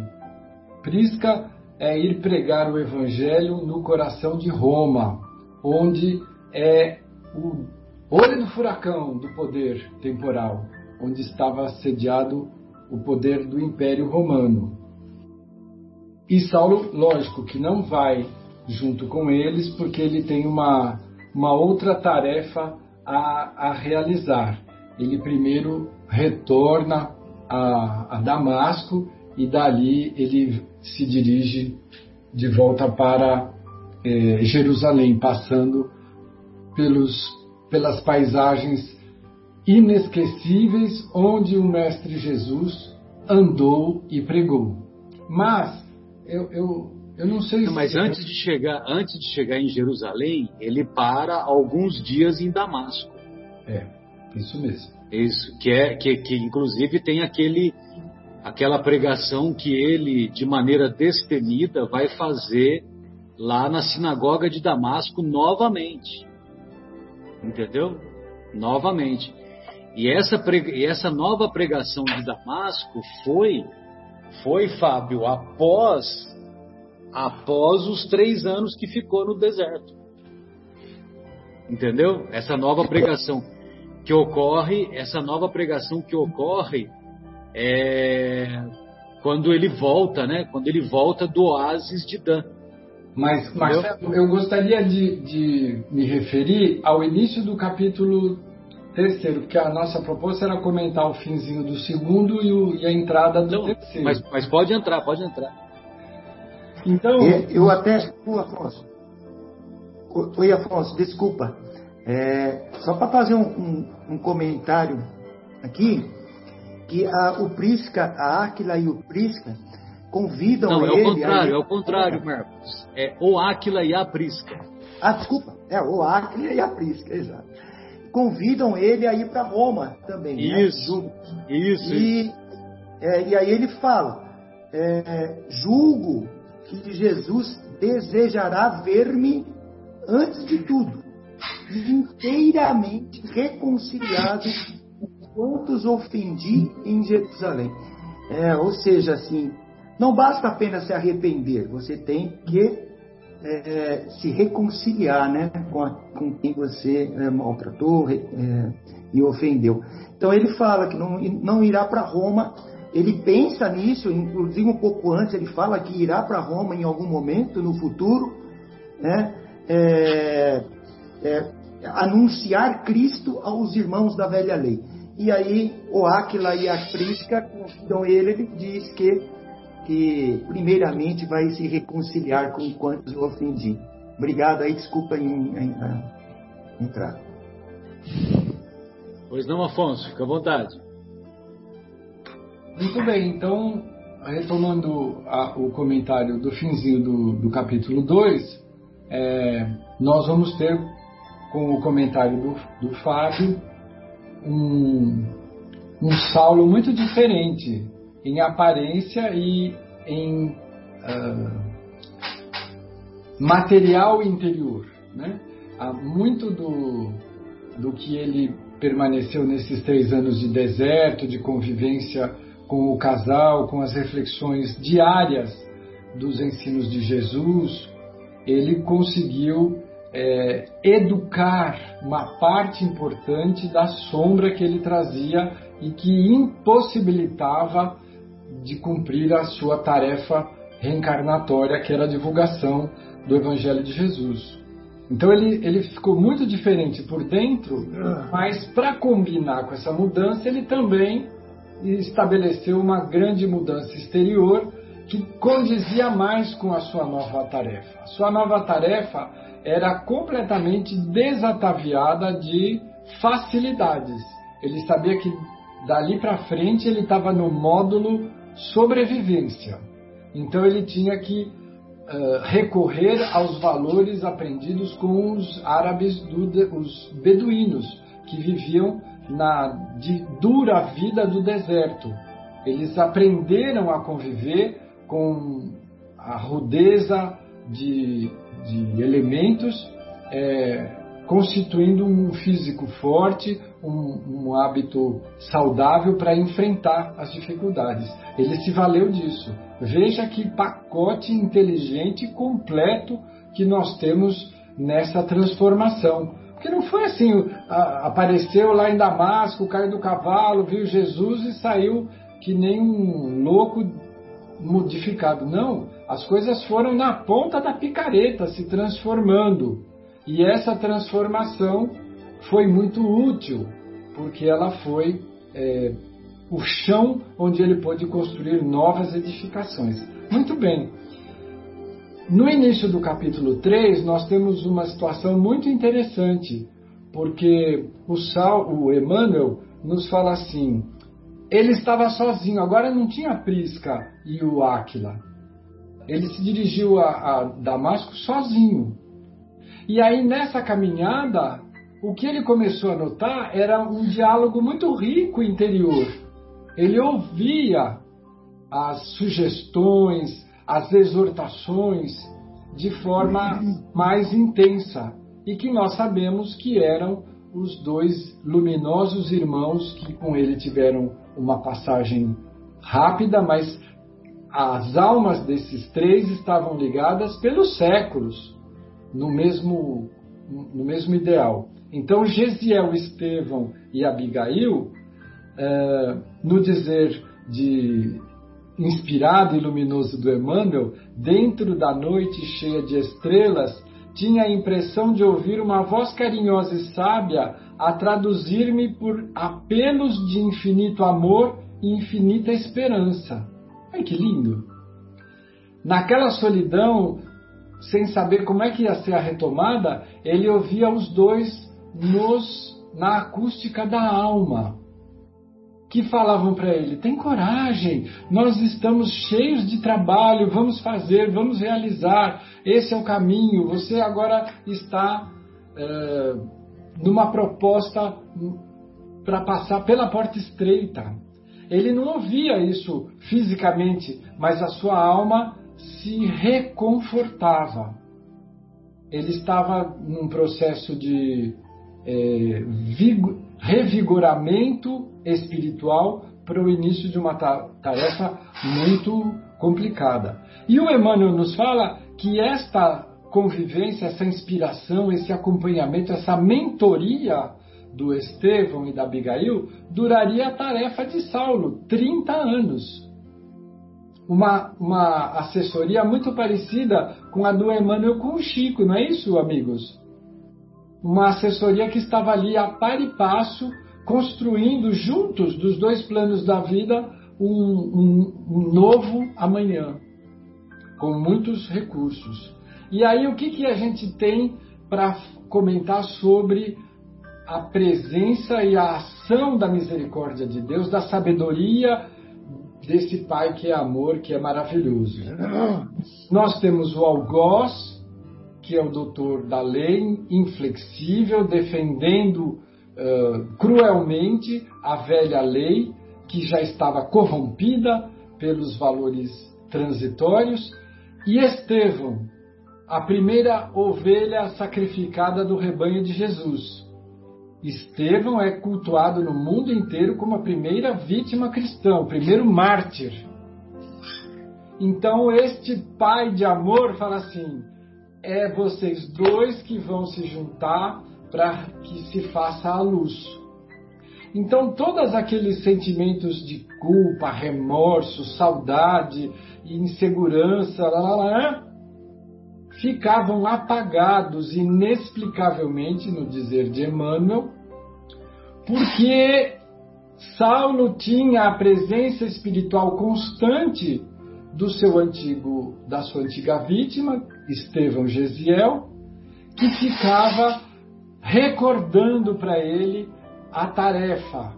Prisca é ir pregar o Evangelho no coração de Roma, onde é o olho do furacão do poder temporal, onde estava sediado o poder do Império Romano. E Saulo, lógico que não vai junto com eles, porque ele tem uma, uma outra tarefa a, a realizar. Ele primeiro retorna a, a Damasco e dali ele se dirige de volta para é, Jerusalém, passando pelos pelas paisagens inesquecíveis onde o Mestre Jesus andou e pregou. Mas eu, eu, eu não sei não, se. Mas antes de, chegar, antes de chegar em Jerusalém, ele para alguns dias em Damasco. É, isso mesmo. Isso, que, é, que, que inclusive tem aquele, aquela pregação que ele, de maneira destemida, vai fazer lá na sinagoga de Damasco novamente. Entendeu? Novamente. E essa, e essa nova pregação de Damasco foi, foi, Fábio, após, após os três anos que ficou no deserto. Entendeu? Essa nova pregação que ocorre, essa nova pregação que ocorre é quando ele volta, né? Quando ele volta do oásis de Dan. Mas, Marcelo, eu gostaria de, de me referir ao início do capítulo terceiro, porque a nossa proposta era comentar o finzinho do segundo e, o, e a entrada do Não, terceiro. Mas, mas, pode entrar, pode entrar. Então. Eu, eu até. Oi, Afonso. Oi, Afonso, desculpa. É, só para fazer um, um, um, comentário aqui, que a, o Prisca, a Áquila e o Prisca convidam Não, ele... Não, é o contrário, é o contrário, Marcos. É o Áquila e a Prisca. Ah, desculpa. É o Áquila e a Prisca, exato. Convidam ele a ir para Roma também. Isso, né? isso. E, é, e aí ele fala, é, julgo que Jesus desejará ver-me antes de tudo, inteiramente reconciliado com quantos ofendi em Jerusalém. É, ou seja, assim, não basta apenas se arrepender, você tem que é, se reconciliar né, com, a, com quem você é, maltratou é, e ofendeu. Então ele fala que não, não irá para Roma, ele pensa nisso, inclusive um pouco antes ele fala que irá para Roma em algum momento no futuro, né, é, é, anunciar Cristo aos irmãos da velha lei. E aí o Áquila e a Prisca convidam ele, ele diz que que primeiramente vai se reconciliar com quantos eu ofendi. Obrigado aí, desculpa em, em, em entrar. Pois não, Afonso, fica à vontade. Muito bem, então, retomando a, o comentário do finzinho do, do capítulo 2, é, nós vamos ter, com o comentário do, do Fábio, um, um Saulo muito diferente em aparência e em uh, material interior. Né? Há muito do, do que ele permaneceu nesses três anos de deserto, de convivência com o casal, com as reflexões diárias dos ensinos de Jesus, ele conseguiu é, educar uma parte importante da sombra que ele trazia e que impossibilitava de cumprir a sua tarefa reencarnatória, que era a divulgação do Evangelho de Jesus. Então ele, ele ficou muito diferente por dentro, mas para combinar com essa mudança, ele também estabeleceu uma grande mudança exterior que condizia mais com a sua nova tarefa. A sua nova tarefa era completamente desataviada de facilidades. Ele sabia que dali para frente ele estava no módulo sobrevivência. Então ele tinha que uh, recorrer aos valores aprendidos com os árabes, do, os beduínos, que viviam na dura vida do deserto. Eles aprenderam a conviver com a rudeza de, de elementos, é, constituindo um físico forte, um, um hábito saudável para enfrentar as dificuldades. Ele se valeu disso. Veja que pacote inteligente completo que nós temos nessa transformação. Porque não foi assim, apareceu lá em Damasco, caiu do cavalo, viu Jesus e saiu que nem um louco modificado. Não, as coisas foram na ponta da picareta se transformando. E essa transformação foi muito útil, porque ela foi é, o chão onde ele pôde construir novas edificações. Muito bem. No início do capítulo 3, nós temos uma situação muito interessante, porque o, Sal, o Emmanuel nos fala assim: ele estava sozinho. Agora não tinha Prisca e o Áquila. Ele se dirigiu a, a Damasco sozinho. E aí nessa caminhada, o que ele começou a notar era um diálogo muito rico interior. Ele ouvia as sugestões, as exortações de forma mais intensa e que nós sabemos que eram os dois luminosos irmãos que com ele tiveram uma passagem rápida, mas as almas desses três estavam ligadas pelos séculos no mesmo, no mesmo ideal. Então, Gesiel, Estevão e Abigail, é, no dizer de inspirado e luminoso do Emmanuel, dentro da noite cheia de estrelas, tinha a impressão de ouvir uma voz carinhosa e sábia a traduzir-me por apelos de infinito amor e infinita esperança. Ai que lindo! Naquela solidão, sem saber como é que ia ser a retomada, ele ouvia os dois nos na acústica da alma, que falavam para ele: tem coragem, nós estamos cheios de trabalho, vamos fazer, vamos realizar, esse é o caminho, você agora está é, numa proposta para passar pela porta estreita. Ele não ouvia isso fisicamente, mas a sua alma se reconfortava. Ele estava num processo de é, revigoramento espiritual para o início de uma tarefa muito complicada. E o Emmanuel nos fala que esta convivência, essa inspiração, esse acompanhamento, essa mentoria do Estevão e da Abigail duraria a tarefa de Saulo, 30 anos. Uma, uma assessoria muito parecida com a do Emmanuel com o Chico, não é isso, amigos? Uma assessoria que estava ali a par e passo, construindo juntos dos dois planos da vida um, um, um novo amanhã, com muitos recursos. E aí, o que, que a gente tem para comentar sobre a presença e a ação da misericórdia de Deus, da sabedoria desse Pai que é amor, que é maravilhoso. Nós temos o algoz, que é o doutor da lei, inflexível, defendendo uh, cruelmente a velha lei, que já estava corrompida pelos valores transitórios, e Estevão, a primeira ovelha sacrificada do rebanho de Jesus Estevão é cultuado no mundo inteiro como a primeira vítima cristã, o primeiro mártir. Então, este pai de amor fala assim: é vocês dois que vão se juntar para que se faça a luz. Então, todos aqueles sentimentos de culpa, remorso, saudade, insegurança, lá, lá, lá, ficavam apagados inexplicavelmente, no dizer de Emmanuel, porque Saulo tinha a presença espiritual constante do seu antigo, da sua antiga vítima, Estevão Gesiel, que ficava recordando para ele a tarefa,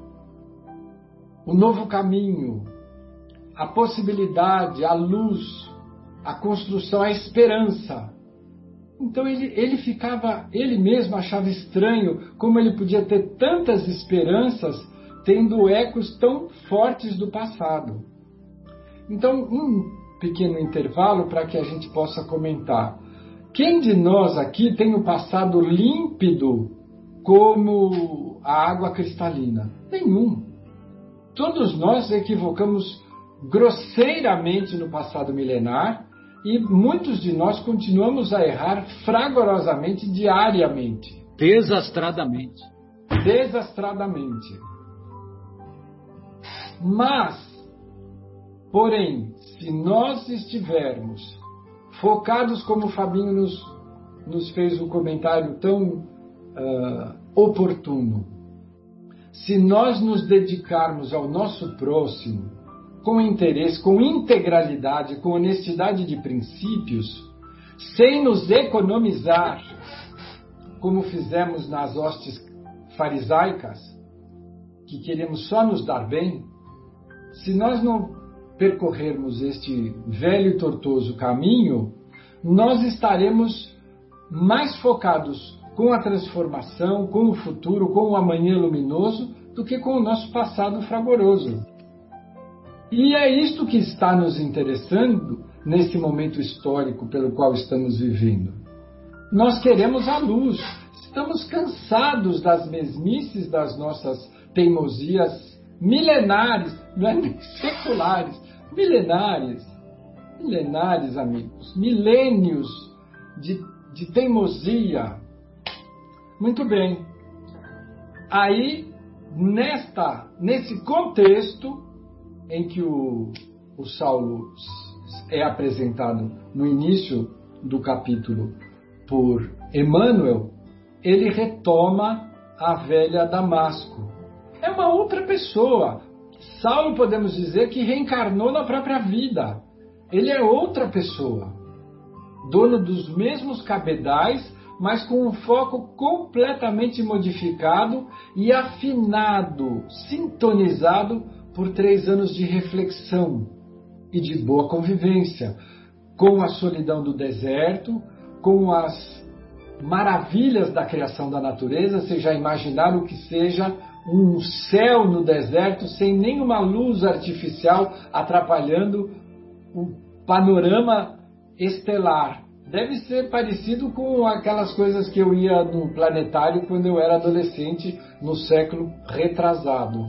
o novo caminho, a possibilidade, a luz, a construção, a esperança. Então ele, ele ficava, ele mesmo achava estranho como ele podia ter tantas esperanças tendo ecos tão fortes do passado. Então, um pequeno intervalo para que a gente possa comentar. Quem de nós aqui tem o passado límpido como a água cristalina? Nenhum. Todos nós equivocamos grosseiramente no passado milenar e muitos de nós continuamos a errar fragorosamente diariamente. Desastradamente. Desastradamente. Mas, porém, se nós estivermos focados como o Fabinho nos, nos fez um comentário tão uh, oportuno, se nós nos dedicarmos ao nosso próximo, com interesse, com integralidade, com honestidade de princípios, sem nos economizar, como fizemos nas hostes farisaicas, que queremos só nos dar bem, se nós não percorrermos este velho e tortuoso caminho, nós estaremos mais focados com a transformação, com o futuro, com o amanhã luminoso, do que com o nosso passado fragoroso. E é isto que está nos interessando nesse momento histórico pelo qual estamos vivendo. Nós queremos a luz, estamos cansados das mesmices das nossas teimosias milenares, não é nem seculares, milenares, milenares, amigos, milênios de, de teimosia. Muito bem. Aí, nesta, nesse contexto em que o, o Saulo é apresentado no início do capítulo por Emmanuel, ele retoma a velha Damasco. É uma outra pessoa. Saulo, podemos dizer, que reencarnou na própria vida. Ele é outra pessoa, dono dos mesmos cabedais, mas com um foco completamente modificado e afinado, sintonizado por três anos de reflexão e de boa convivência com a solidão do deserto, com as maravilhas da criação da natureza. Vocês já imaginaram que seja um céu no deserto sem nenhuma luz artificial atrapalhando o panorama estelar. Deve ser parecido com aquelas coisas que eu ia no planetário quando eu era adolescente no século retrasado.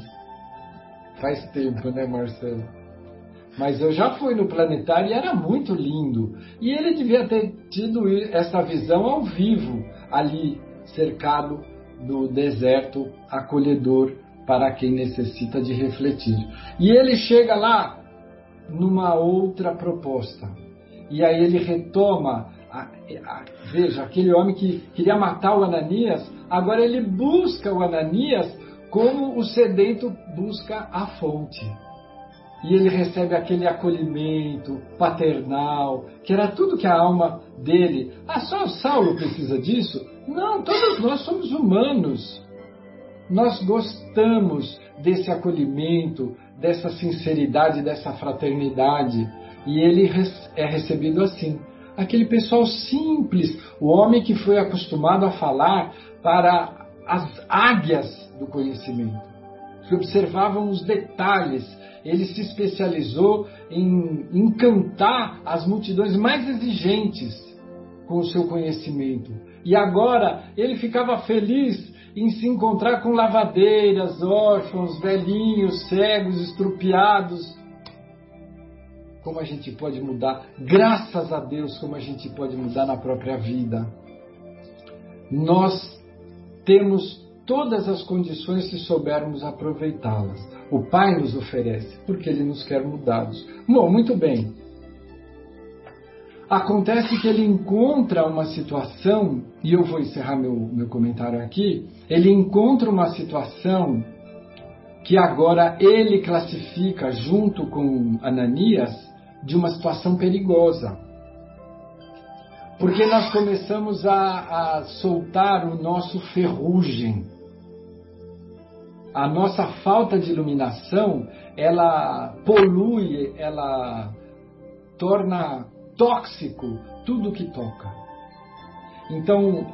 Faz tempo, né, Marcelo? Mas eu já fui no planetário e era muito lindo. E ele devia ter tido essa visão ao vivo, ali, cercado do deserto acolhedor para quem necessita de refletir. E ele chega lá numa outra proposta. E aí ele retoma, a, a, veja, aquele homem que queria matar o Ananias, agora ele busca o Ananias como o sedento busca a fonte. E ele recebe aquele acolhimento paternal, que era tudo que a alma dele. Ah, só Saulo precisa disso? Não, todos nós somos humanos. Nós gostamos desse acolhimento, dessa sinceridade, dessa fraternidade. E ele é recebido assim. Aquele pessoal simples, o homem que foi acostumado a falar para as águias do conhecimento, que observavam os detalhes. Ele se especializou em encantar as multidões mais exigentes com o seu conhecimento. E agora ele ficava feliz em se encontrar com lavadeiras, órfãos, velhinhos, cegos, estrupiados. Como a gente pode mudar, graças a Deus, como a gente pode mudar na própria vida. Nós temos todas as condições se soubermos aproveitá-las. O Pai nos oferece, porque Ele nos quer mudados. Bom, muito bem. Acontece que ele encontra uma situação, e eu vou encerrar meu, meu comentário aqui. Ele encontra uma situação que agora ele classifica, junto com Ananias, de uma situação perigosa. Porque nós começamos a, a soltar o nosso ferrugem. A nossa falta de iluminação, ela polui, ela torna tóxico tudo que toca. Então,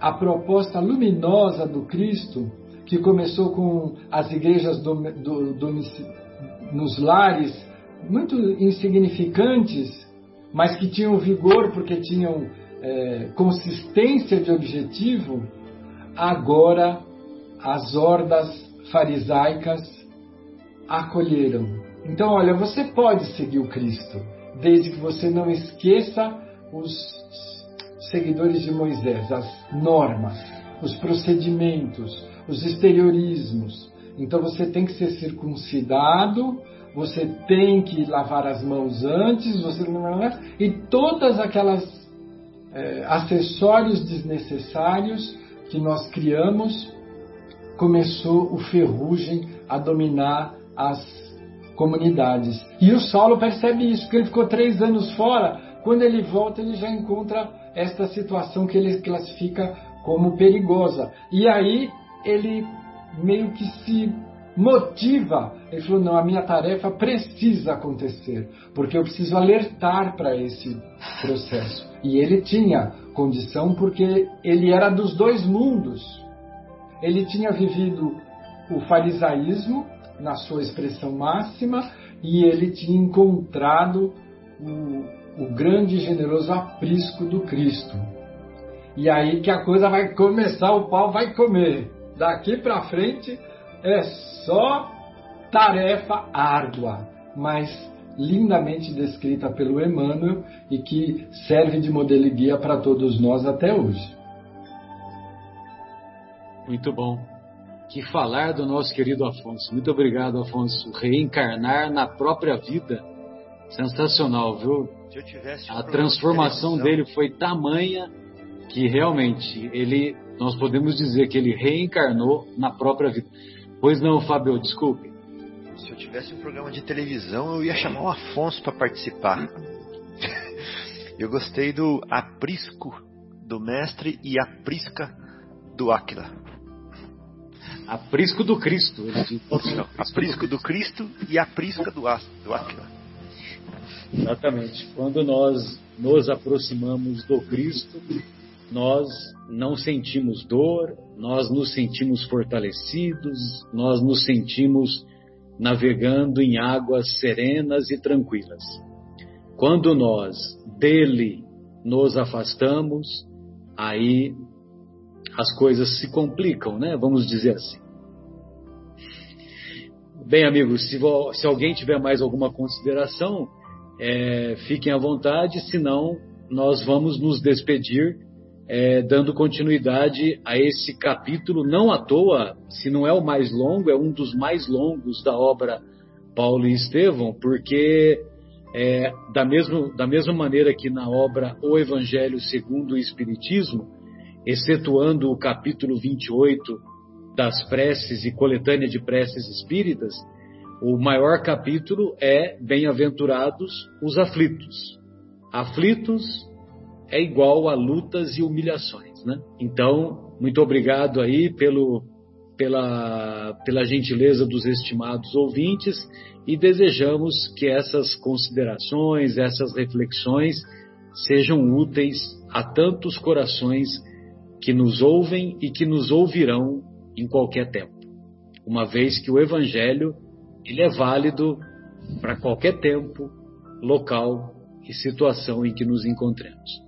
a proposta luminosa do Cristo, que começou com as igrejas do, do, do, nos lares, muito insignificantes, mas que tinham vigor porque tinham é, consistência de objetivo, agora as hordas farisaicas acolheram. Então, olha, você pode seguir o Cristo desde que você não esqueça os seguidores de Moisés, as normas, os procedimentos, os exteriorismos. Então você tem que ser circuncidado, você tem que lavar as mãos antes, você e todas aquelas é, acessórios desnecessários que nós criamos, começou o ferrugem a dominar as comunidades. E o Saulo percebe isso, porque ele ficou três anos fora. Quando ele volta, ele já encontra esta situação que ele classifica como perigosa. E aí ele meio que se motiva. Ele falou: não, a minha tarefa precisa acontecer, porque eu preciso alertar para esse processo. E ele tinha condição porque ele era dos dois mundos. Ele tinha vivido o farisaísmo na sua expressão máxima e ele tinha encontrado o, o grande e generoso aprisco do Cristo. E aí que a coisa vai começar, o pau vai comer. Daqui para frente é só tarefa árdua, mas lindamente descrita pelo Emmanuel e que serve de modelo e guia para todos nós até hoje. Muito bom. Que falar do nosso querido Afonso. Muito obrigado, Afonso. Reencarnar na própria vida. Sensacional, viu? A transformação de dele foi tamanha que realmente ele, nós podemos dizer que ele reencarnou na própria vida. Pois não, Fábio, desculpe. Se eu tivesse um programa de televisão, eu ia chamar o Afonso para participar. eu gostei do aprisco do mestre e aprisca do Áquila. Aprisco do Cristo, ele diz. Não, aprisco do Cristo e aprisca do Áquila. Exatamente. Quando nós nos aproximamos do Cristo, nós não sentimos dor, nós nos sentimos fortalecidos, nós nos sentimos navegando em águas serenas e tranquilas. Quando nós dele nos afastamos, aí as coisas se complicam, né? Vamos dizer assim. Bem, amigos, se, se alguém tiver mais alguma consideração, é, fiquem à vontade, senão nós vamos nos despedir é, dando continuidade a esse capítulo, não à toa, se não é o mais longo, é um dos mais longos da obra Paulo e Estevão, porque é, da, mesmo, da mesma maneira que na obra O Evangelho segundo o Espiritismo, excetuando o capítulo 28 das preces e coletânea de preces espíritas, o maior capítulo é Bem-aventurados os aflitos. Aflitos é igual a lutas e humilhações, né? Então, muito obrigado aí pelo, pela, pela gentileza dos estimados ouvintes e desejamos que essas considerações, essas reflexões sejam úteis a tantos corações que nos ouvem e que nos ouvirão em qualquer tempo. Uma vez que o evangelho ele é válido para qualquer tempo, local e situação em que nos encontremos.